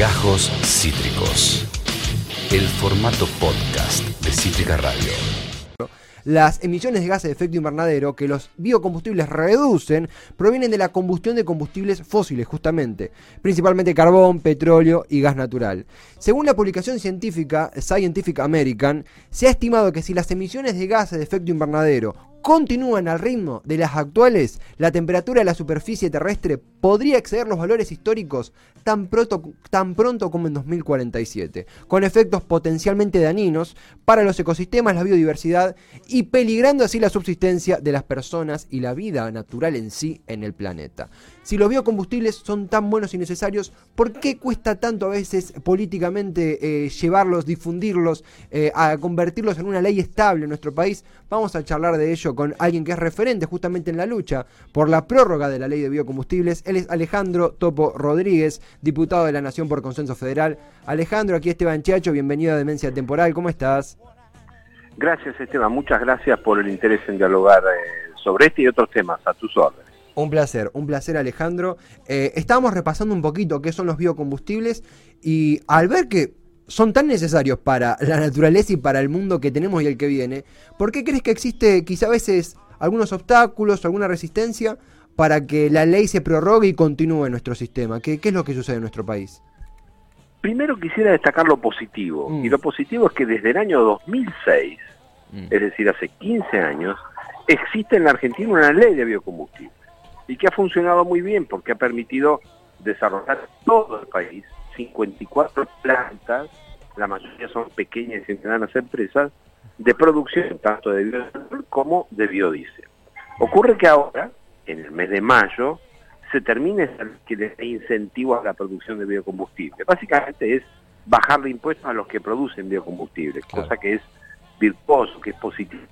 Gajos Cítricos. El formato podcast de Cítrica Radio. Las emisiones de gases de efecto invernadero que los biocombustibles reducen provienen de la combustión de combustibles fósiles, justamente, principalmente carbón, petróleo y gas natural. Según la publicación científica Scientific American, se ha estimado que si las emisiones de gases de efecto invernadero continúan al ritmo de las actuales, la temperatura de la superficie terrestre podría exceder los valores históricos tan pronto, tan pronto como en 2047, con efectos potencialmente dañinos para los ecosistemas, la biodiversidad y peligrando así la subsistencia de las personas y la vida natural en sí en el planeta. Si los biocombustibles son tan buenos y necesarios, ¿por qué cuesta tanto a veces políticamente eh, llevarlos, difundirlos, eh, a convertirlos en una ley estable en nuestro país? Vamos a charlar de ello con alguien que es referente justamente en la lucha por la prórroga de la ley de biocombustibles. Él es Alejandro Topo Rodríguez, diputado de la Nación por Consenso Federal. Alejandro, aquí Esteban Chiacho, bienvenido a Demencia Temporal, ¿cómo estás? Gracias Esteban, muchas gracias por el interés en dialogar eh, sobre este y otros temas, a tus órdenes. Un placer, un placer Alejandro. Eh, estábamos repasando un poquito qué son los biocombustibles y al ver que son tan necesarios para la naturaleza y para el mundo que tenemos y el que viene, ¿por qué crees que existe quizá a veces algunos obstáculos, alguna resistencia para que la ley se prorrogue y continúe en nuestro sistema? ¿Qué, es lo que sucede en nuestro país? Primero quisiera destacar lo positivo, mm. y lo positivo es que desde el año 2006, mm. es decir, hace 15 años, existe en la Argentina una ley de biocombustible y que ha funcionado muy bien porque ha permitido desarrollar todo el país 54 plantas, la mayoría son pequeñas y medianas empresas, de producción tanto de biodiesel como de biodiesel. Ocurre que ahora, en el mes de mayo, se termina le incentivo a la producción de biocombustible. Básicamente es bajarle impuestos a los que producen biocombustibles, cosa que es virtuoso, que es positivo.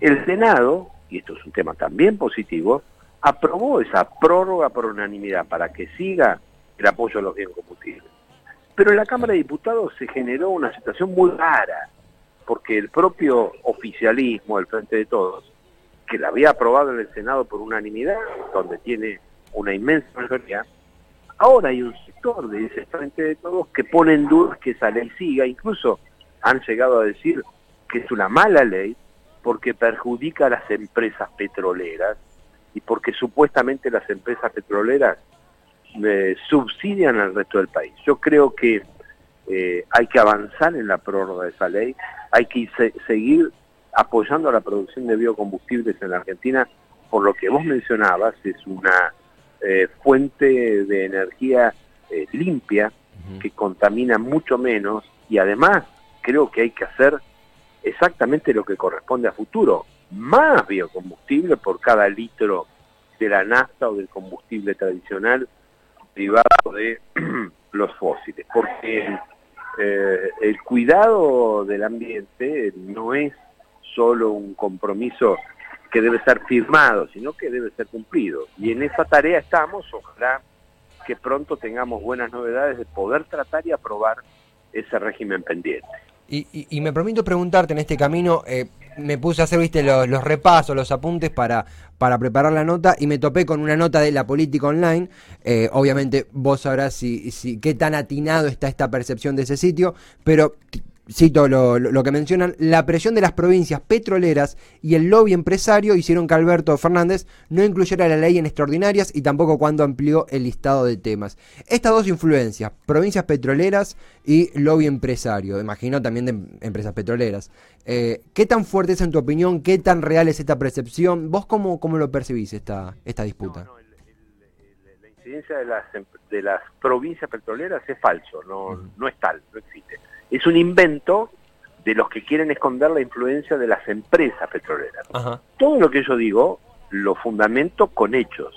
El Senado, y esto es un tema también positivo, aprobó esa prórroga por unanimidad para que siga el apoyo a los biocombustibles. Pero en la Cámara de Diputados se generó una situación muy rara, porque el propio oficialismo, el Frente de Todos, que la había aprobado en el Senado por unanimidad, donde tiene una inmensa mayoría, ahora hay un sector de ese Frente de Todos que pone en duda que esa ley siga, incluso han llegado a decir que es una mala ley porque perjudica a las empresas petroleras y porque supuestamente las empresas petroleras subsidian al resto del país. Yo creo que eh, hay que avanzar en la prórroga de esa ley, hay que seguir apoyando la producción de biocombustibles en la Argentina, por lo que vos mencionabas, es una eh, fuente de energía eh, limpia que contamina mucho menos y además creo que hay que hacer exactamente lo que corresponde a futuro, más biocombustible por cada litro de la nafta o del combustible tradicional privado de los fósiles, porque eh, el cuidado del ambiente no es solo un compromiso que debe ser firmado, sino que debe ser cumplido. Y en esa tarea estamos, ojalá que pronto tengamos buenas novedades de poder tratar y aprobar ese régimen pendiente. Y, me permito preguntarte en este camino, eh, me puse a hacer, viste, los, repasos, los apuntes para, para preparar la nota y me topé con una nota de la política online. Eh, obviamente vos sabrás si, si, qué tan atinado está esta percepción de ese sitio, pero cito lo, lo, que mencionan, la presión de las provincias petroleras y el lobby empresario hicieron que Alberto Fernández no incluyera la ley en extraordinarias y tampoco cuando amplió el listado de temas. Estas dos influencias, provincias petroleras y lobby empresario, imagino también de empresas petroleras. Eh, ¿Qué tan fuerte es en tu opinión? ¿Qué tan real es esta percepción? ¿Vos cómo, cómo lo percibís esta, esta disputa? la incidencia de las, de las provincias petroleras es falso, no, no es tal, no existe es un invento de los que quieren esconder la influencia de las empresas petroleras. Todo lo que yo digo lo fundamento con hechos.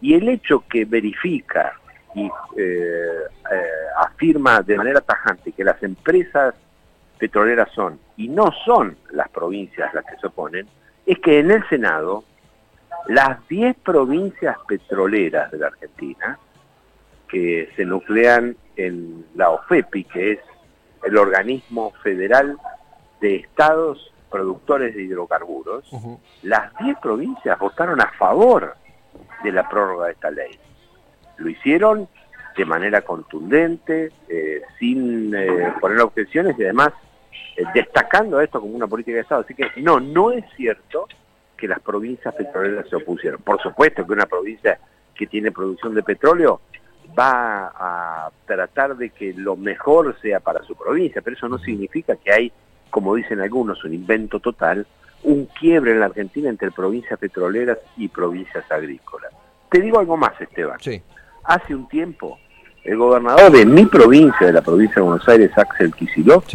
Y el hecho que verifica y eh, eh, afirma de manera tajante que las empresas petroleras son, y no son las provincias las que se oponen, es que en el Senado las 10 provincias petroleras de la Argentina, que se nuclean en la OFEPI, que es el organismo federal de estados productores de hidrocarburos, las 10 provincias votaron a favor de la prórroga de esta ley. Lo hicieron de manera contundente, eh, sin eh, poner objeciones y además eh, destacando esto como una política de Estado. Así que no, no es cierto que las provincias petroleras se opusieron. Por supuesto que una provincia que tiene producción de petróleo va a tratar de que lo mejor sea para su provincia, pero eso no significa que hay, como dicen algunos, un invento total, un quiebre en la Argentina entre provincias petroleras y provincias agrícolas. Te digo algo más, Esteban. Sí. Hace un tiempo, el gobernador de mi provincia, de la provincia de Buenos Aires, Axel Kicillof,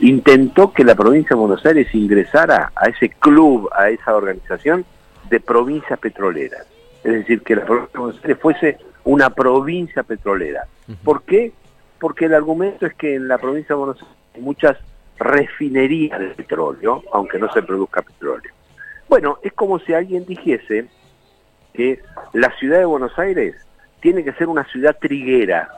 intentó que la provincia de Buenos Aires ingresara a ese club, a esa organización de provincias petroleras. Es decir, que la provincia de Buenos Aires fuese una provincia petrolera. ¿Por qué? Porque el argumento es que en la provincia de Buenos Aires hay muchas refinerías de petróleo, aunque no se produzca petróleo. Bueno, es como si alguien dijese que la ciudad de Buenos Aires tiene que ser una ciudad triguera.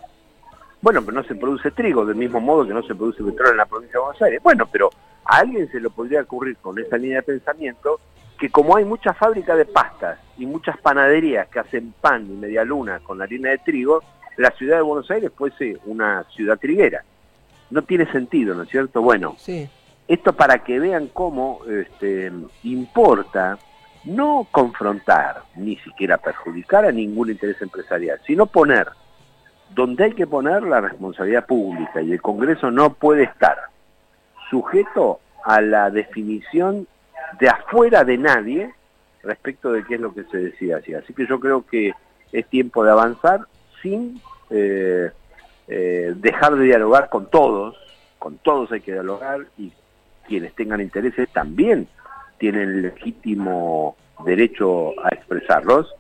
Bueno, pero no se produce trigo, del mismo modo que no se produce petróleo en la provincia de Buenos Aires. Bueno, pero a alguien se lo podría ocurrir con esa línea de pensamiento que como hay muchas fábricas de pastas y muchas panaderías que hacen pan y media luna con la harina de trigo, la ciudad de Buenos Aires fuese una ciudad triguera. No tiene sentido, ¿no es cierto? Bueno, sí. esto para que vean cómo este, importa no confrontar, ni siquiera perjudicar a ningún interés empresarial, sino poner donde hay que poner la responsabilidad pública y el Congreso no puede estar sujeto a la definición de afuera de nadie respecto de qué es lo que se decía así. Así que yo creo que es tiempo de avanzar sin eh, eh, dejar de dialogar con todos, con todos hay que dialogar y quienes tengan intereses también tienen legítimo derecho a expresarlos,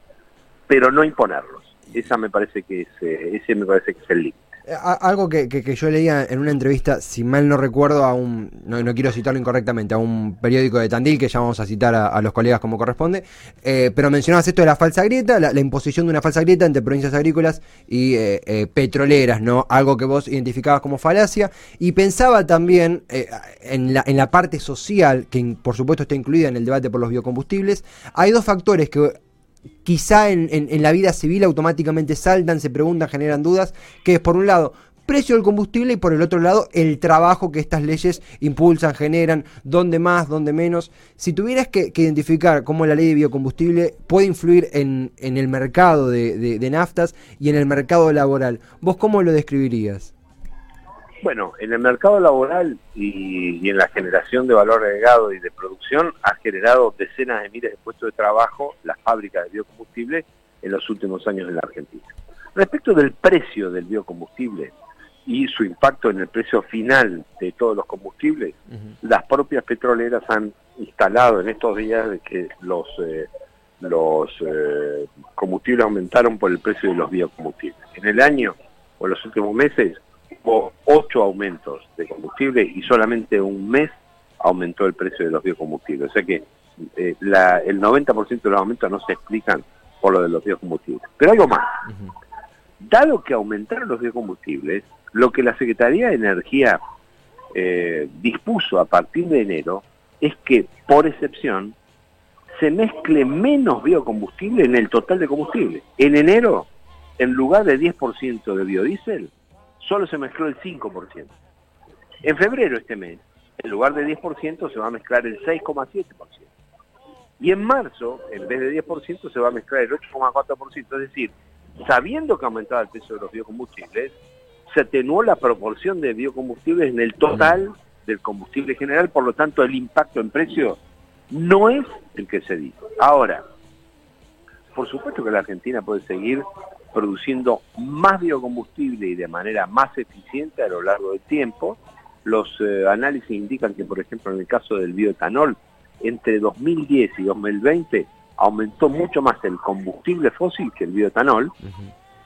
pero no imponerlos. Esa me parece que es, eh, ese me parece que es el límite. Eh, algo que, yo leía en una entrevista, si mal no recuerdo, a un, no, quiero citarlo incorrectamente, a un periódico de Tandil, que ya vamos a citar a, los colegas como corresponde, eh, pero mencionabas esto de la falsa grieta, la, imposición de una falsa grieta entre provincias agrícolas y eh, petroleras, ¿no? Algo que vos identificabas como falacia, y pensaba también en, la, en la parte social, que por supuesto está incluida en el debate por los biocombustibles, hay dos factores que quizá en, en, la vida civil automáticamente saltan, se preguntan, generan dudas, que es por un lado precio del combustible y por el otro lado el trabajo que estas leyes impulsan, generan, dónde más, dónde menos. Si tuvieras que, identificar cómo la ley de biocombustible puede influir en, en el mercado de, de, naftas y en el mercado laboral, ¿vos cómo lo describirías? Bueno, en el mercado laboral y, en la generación de valor agregado y de producción ha generado decenas de miles de puestos de trabajo las fábricas de biocombustible en los últimos años en la Argentina. Respecto del precio del biocombustible y su impacto en el precio final de todos los combustibles, las propias petroleras han instalado en estos días de que los, eh, los eh, combustibles aumentaron por el precio de los biocombustibles. En el año o en los últimos meses hubo ocho aumentos de combustible y solamente un mes aumentó el precio de los biocombustibles. O sea que eh, el 90% de los aumentos no se explican por lo de los biocombustibles. Pero algo más. Dado que aumentaron los biocombustibles, lo que la Secretaría de Energía eh, dispuso a partir de enero es que, por excepción, se mezcle menos biocombustible en el total de combustible. En enero, en lugar de 10% de biodiesel, solo se mezcló el 5%. En febrero este mes, en lugar de 10%, se va a mezclar el 6,7%. Y en marzo, en vez de 10%, se va a mezclar el 8,4%. Es decir, sabiendo que aumentaba el peso de los biocombustibles, se atenuó la proporción de biocombustibles en el total del combustible general, por lo tanto el impacto en precio no es el que se dijo. Ahora, por supuesto que la Argentina puede seguir produciendo más biocombustible y de manera más eficiente a lo largo del tiempo. Los eh, análisis indican que, por ejemplo, en el caso del bioetanol, entre 2010 y 2020 aumentó mucho más el combustible fósil que el bioetanol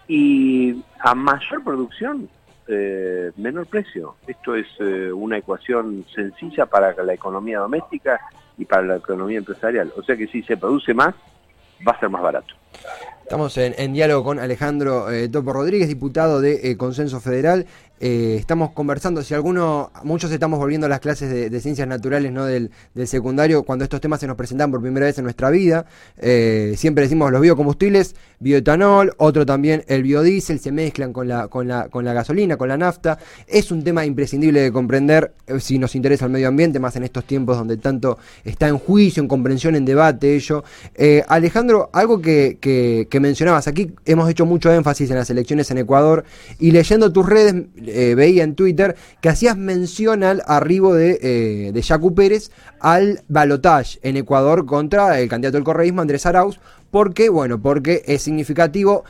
y a mayor producción, eh, menor precio. Esto es eh, una ecuación sencilla para la economía doméstica y para la economía empresarial. O sea que si se produce más, va a ser más barato. Estamos en, diálogo con Alejandro eh, Topo Rodríguez, diputado de eh, Consenso Federal. Eh, estamos conversando, si alguno, muchos estamos volviendo a las clases de, ciencias naturales ¿no? Del, secundario cuando estos temas se nos presentan por primera vez en nuestra vida. Eh, siempre decimos los biocombustibles, bioetanol, otro también el biodiesel, se mezclan con la, con, la, con la gasolina, con la nafta. Es un tema imprescindible de comprender eh, si nos interesa el medio ambiente, más en estos tiempos donde tanto está en juicio, en comprensión, en debate ello. Alejandro, algo que, que mencionabas, aquí hemos hecho mucho énfasis en las elecciones en Ecuador y leyendo tus redes eh, veía en Twitter que hacías mención al arribo de, eh, de Yacu Pérez al balotage en Ecuador contra el candidato del correísmo, Andrés Arauz. ¿Por qué? Bueno, porque es significativo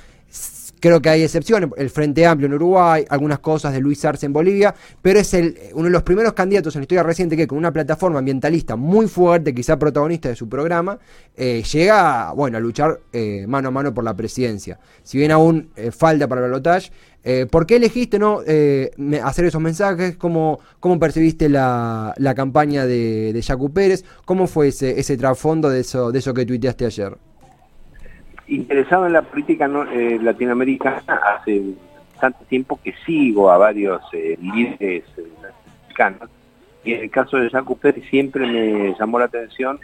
Creo que hay excepciones, el Frente Amplio en Uruguay, algunas cosas de Luis Arce en Bolivia, pero es el, uno de los primeros candidatos en la historia reciente que con una plataforma ambientalista muy fuerte, quizá protagonista de su programa, eh, llega bueno, a luchar eh, mano a mano por la presidencia. Si bien aún eh, falta para el balotaje, ¿por qué elegiste no hacer esos mensajes? ¿Cómo, cómo percibiste la, la campaña de, de Yacu Pérez? ¿Cómo fue ese, ese trasfondo de eso, de eso que tuiteaste ayer? Interesado en la política eh, latinoamericana hace tanto tiempo que sigo a varios eh, líderes eh, latinoamericanos y en el caso de Jaco Pérez siempre me llamó la atención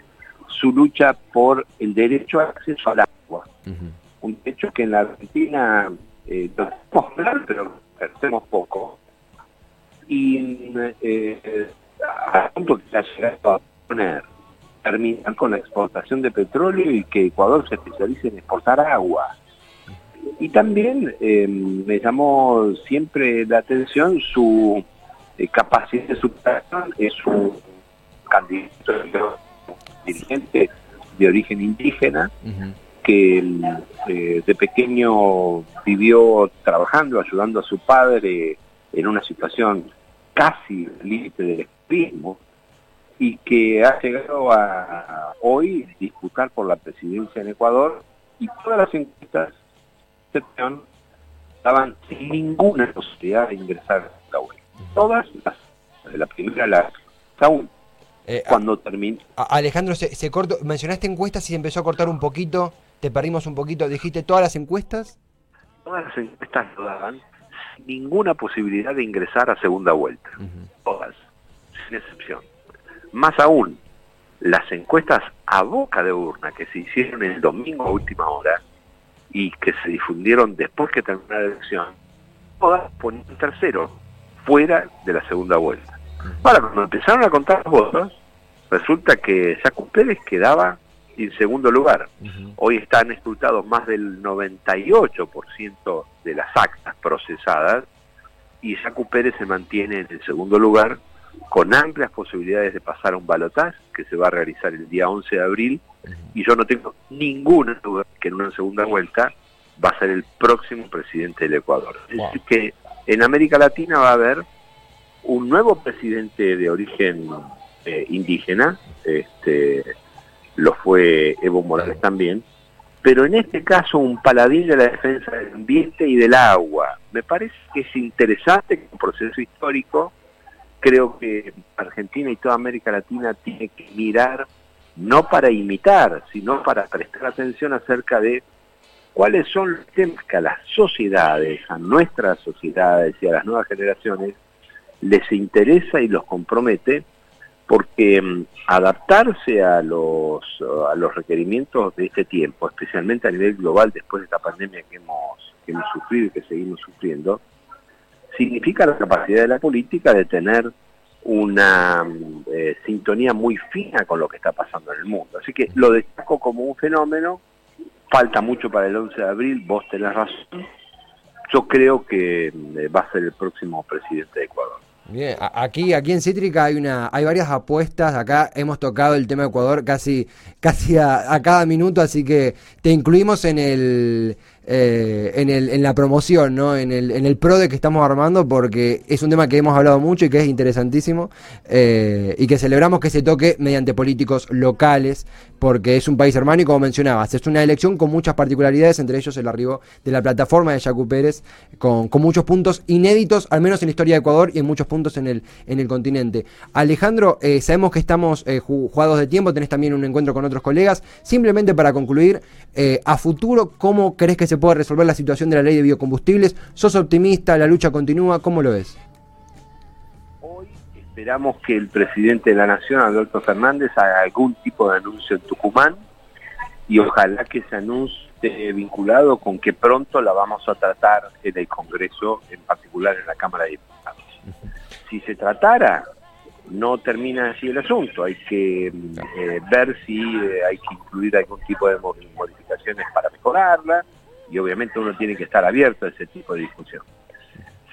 su lucha por el derecho al acceso al agua. Un derecho que en la Argentina eh, lo podemos hablar, pero hacemos poco. Y eh, a punto que se ha llegado a poner terminar con la exportación de petróleo y que Ecuador se especialice en exportar agua. Y también eh, me llamó siempre la atención su eh, capacidad de superación, es un candidato dirigente de origen indígena que eh, de pequeño vivió trabajando, ayudando a su padre en una situación casi límite del extremismo, y que ha llegado a, hoy disputar por la presidencia en Ecuador y todas las encuestas estaban sin ninguna posibilidad de ingresar a la web. Todas las, de la primera la aún eh, cuando termine. Alejandro, se, se cortó, mencionaste encuestas y se empezó a cortar un poquito, te perdimos un poquito, dijiste todas las encuestas. Todas las encuestas lo daban sin ninguna posibilidad de ingresar a segunda vuelta. Todas, sin excepción. Más aún, las encuestas a boca de urna que se hicieron el domingo a última hora y que se difundieron después que terminó la elección, todas ponían tercero, fuera de la segunda vuelta. Ahora, cuando empezaron a contar los votos, resulta que Jaco Pérez quedaba en segundo lugar. Hoy están escrutados más del 98% de las actas procesadas y Jaco Pérez se mantiene en el segundo lugar con amplias posibilidades de pasar a un balotaje que se va a realizar el día 11 de abril y yo no tengo ninguna duda que en una segunda vuelta va a ser el próximo presidente del Ecuador. Es decir, que en América Latina va a haber un nuevo presidente de origen eh, indígena, este, lo fue Evo Morales también, pero en este caso un paladín de la defensa del ambiente y del agua. Me parece que es interesante que un proceso histórico creo que Argentina y toda América Latina tiene que mirar no para imitar, sino para prestar atención acerca de cuáles son los temas que a las sociedades, a nuestras sociedades y a las nuevas generaciones les interesa y los compromete, porque mm, adaptarse a los, a los requerimientos de este tiempo, especialmente a nivel global después de esta pandemia que hemos, que hemos sufrido y que seguimos sufriendo, significa la capacidad de la política de tener una eh, sintonía muy fina con lo que está pasando en el mundo. Así que lo destaco como un fenómeno, falta mucho para el 11 de abril, vos tenés razón, yo creo que eh, va a ser el próximo presidente de Ecuador. Bien, aquí, aquí en Cítrica hay una, hay varias apuestas. Acá hemos tocado el tema de Ecuador casi, casi a, cada minuto, así que te incluimos en el, eh, en, el, en la promoción, ¿no? En el, en el pro de que estamos armando, porque es un tema que hemos hablado mucho y que es interesantísimo, eh, y que celebramos que se toque mediante políticos locales, porque es un país hermano y como mencionabas, es una elección con muchas particularidades, entre ellos el arribo de la plataforma de Yacu Pérez, con, con muchos puntos inéditos, al menos en la historia de Ecuador y en muchos puntos en el, en el continente. Alejandro, eh, sabemos que estamos jugados de tiempo, tenés también un encuentro con otros colegas, simplemente para concluir, a futuro, ¿cómo crees que se puede resolver la situación de la ley de biocombustibles? ¿Sos optimista? ¿La lucha continúa? ¿Cómo lo ves? Hoy esperamos que el presidente de la Nación, Alberto Fernández, haga algún tipo de anuncio en Tucumán y ojalá que ese anuncio esté vinculado con que pronto la vamos a tratar en el Congreso, en particular en la Cámara de Diputados. Si se tratara no termina así el asunto. Hay que eh, ver si eh, hay que incluir algún tipo de modificaciones para mejorarla y obviamente uno tiene que estar abierto a ese tipo de discusión.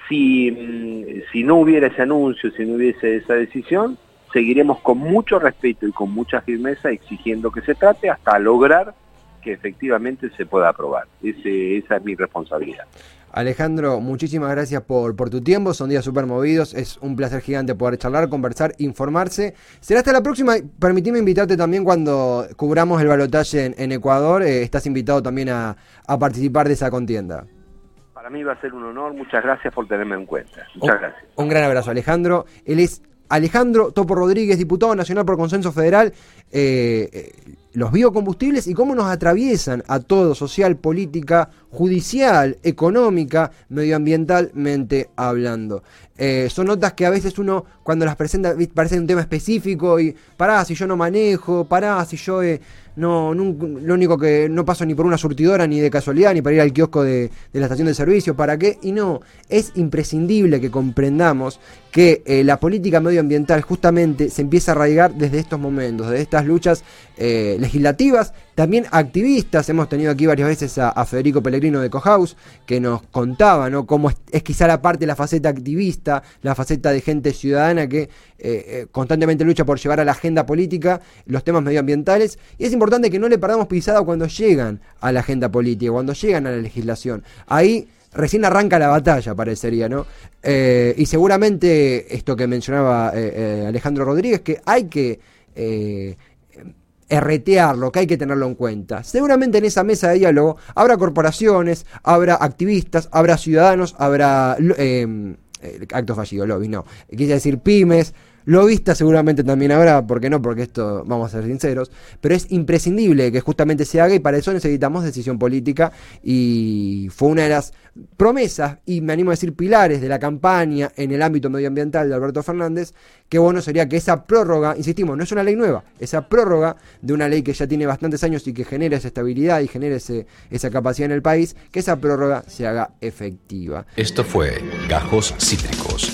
Si, mm, si no hubiera ese anuncio, si no hubiese esa decisión, seguiremos con mucho respeto y con mucha firmeza exigiendo que se trate hasta lograr que efectivamente se pueda aprobar. Ese, esa es mi responsabilidad. Alejandro, muchísimas gracias por, por tu tiempo, son días súper movidos, es un placer gigante poder charlar, conversar, informarse. Será hasta la próxima, permitime invitarte también cuando cubramos el balotaje en, Ecuador, eh, estás invitado también a, participar de esa contienda. Para mí va a ser un honor, muchas gracias por tenerme en cuenta. Muchas gracias. Un gran abrazo, Alejandro. Él es Alejandro Topo Rodríguez, diputado nacional por consenso federal. Eh, eh, los biocombustibles y cómo nos atraviesan a todo, social, política, judicial, económica, medioambientalmente hablando. Eh, son notas que a veces uno cuando las presenta parece un tema específico y pará si yo no manejo, pará si yo eh, no, lo único que no paso ni por una surtidora ni de casualidad ni para ir al kiosco de, la estación de servicio, ¿para qué? Y no, es imprescindible que comprendamos que eh, la política medioambiental justamente se empieza a arraigar desde estos momentos, desde estas luchas legislativas, también activistas. Hemos tenido aquí varias veces a, Federico Pellegrino de Cohaus, que nos contaba ¿no? cómo es, quizá la parte la faceta activista, la faceta de gente ciudadana que eh, eh, constantemente lucha por llevar a la agenda política los temas medioambientales. Y es importante que no le perdamos pisada cuando llegan a la agenda política, cuando llegan a la legislación. Ahí recién arranca la batalla, parecería, ¿no? Eh, y seguramente esto que mencionaba Alejandro Rodríguez, que hay que erretearlo, que hay que tenerlo en cuenta. Seguramente en esa mesa de diálogo habrá corporaciones, habrá activistas, habrá ciudadanos, habrá eh, actos fallidos, lobbies, no. Quise decir pymes, lo vista seguramente también habrá, ¿por qué no? Porque esto, vamos a ser sinceros, pero es imprescindible que justamente se haga y para eso necesitamos decisión política y fue una de las promesas y me animo a decir pilares de la campaña en el ámbito medioambiental de Alberto Fernández, qué bueno sería que esa prórroga, insistimos, no es una ley nueva, esa prórroga de una ley que ya tiene bastantes años y que genera esa estabilidad y genera esa capacidad en el país, que esa prórroga se haga efectiva. Esto fue Gajos Cítricos